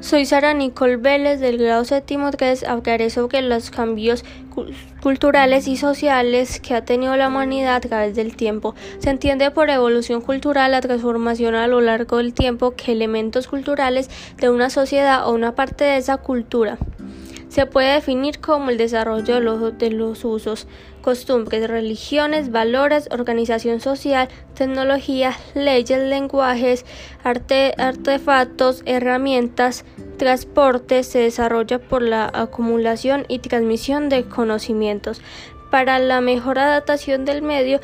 Soy Sara Nicole Vélez del grado séptimo 3. Hablaré sobre los cambios culturales y sociales que ha tenido la humanidad a través del tiempo. Se entiende por evolución cultural la transformación a lo largo del tiempo que elementos culturales de una sociedad o una parte de esa cultura se puede definir como el desarrollo de los, usos, costumbres, religiones, valores, organización social, tecnología, leyes, lenguajes, arte, artefactos, herramientas, transporte, se desarrolla por la acumulación y transmisión de conocimientos. Para la mejor adaptación del medio,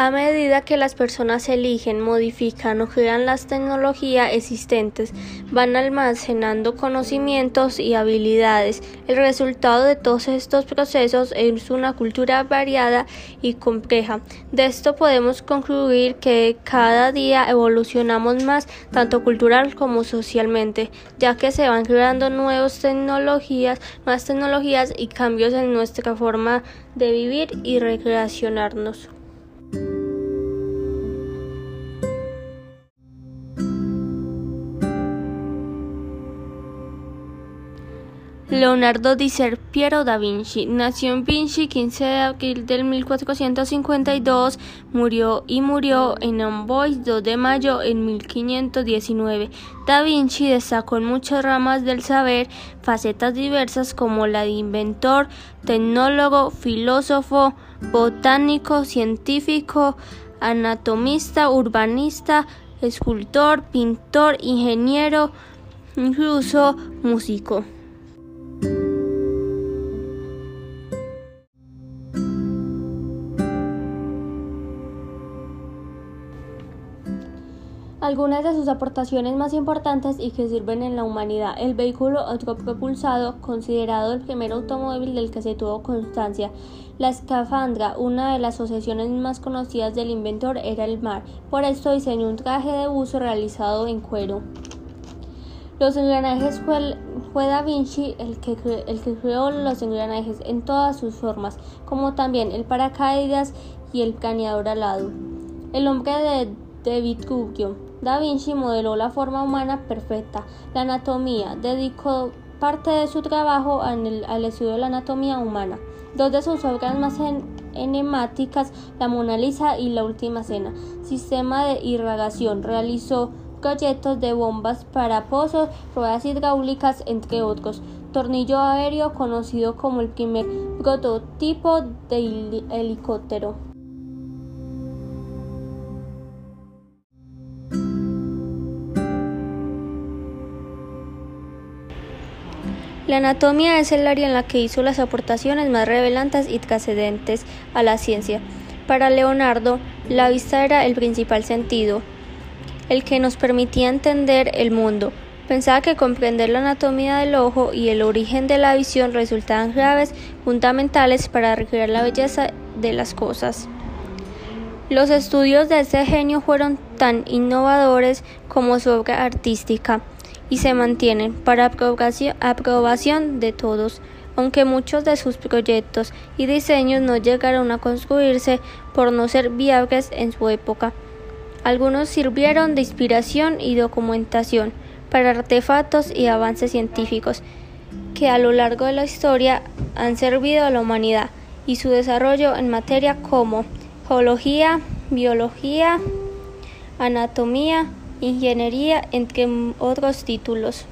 A medida que las personas eligen, modifican o crean las tecnologías existentes, van almacenando conocimientos y habilidades. El resultado de todos estos procesos es una cultura variada y compleja. De esto podemos concluir que cada día evolucionamos más, tanto cultural como socialmente, ya que se van creando nuevas tecnologías, más tecnologías y cambios en nuestra forma de vivir y recreacionarnos. Leonardo di Piero da Vinci nació en Vinci 15 de abril del 1452, murió y murió en Amboise 2 de mayo en 1519. Da Vinci destacó en muchas ramas del saber, facetas diversas como la de inventor, tecnólogo, filósofo, botánico, científico, anatomista, urbanista, escultor, pintor, ingeniero, incluso músico. Algunas de sus aportaciones más importantes y que sirven en la humanidad. El vehículo autopropulsado, considerado el primer automóvil del que se tuvo constancia. La escafandra, una de las asociaciones más conocidas del inventor, era el mar. Por esto diseñó un traje de uso realizado en cuero. Los engranajes fue, Da Vinci el que, creó los engranajes en todas sus formas, como también el paracaídas y el planeador alado. El hombre de, de Vitruvio Da Vinci modeló la forma humana perfecta, la anatomía, dedicó parte de su trabajo al estudio de la anatomía humana. Dos de sus obras más enemáticas, La Mona Lisa y La Última Cena, Sistema de irrigación, realizó proyectos de bombas para pozos, ruedas hidráulicas, entre otros. Tornillo aéreo conocido como el primer prototipo de helicóptero. La anatomía es el área en la que hizo las aportaciones más revelantes y trascendentes a la ciencia. Para Leonardo, la vista era el principal sentido, el que nos permitía entender el mundo. Pensaba que comprender la anatomía del ojo y el origen de la visión resultaban claves fundamentales para recrear la belleza de las cosas. Los estudios de este genio fueron tan innovadores como su obra artística y se mantienen para aprobación de todos, aunque muchos de sus proyectos y diseños no llegaron a construirse por no ser viables en su época. Algunos sirvieron de inspiración y documentación para artefactos y avances científicos que a lo largo de la historia han servido a la humanidad y su desarrollo en materia como geología, biología, anatomía, ingeniería, entre otros títulos.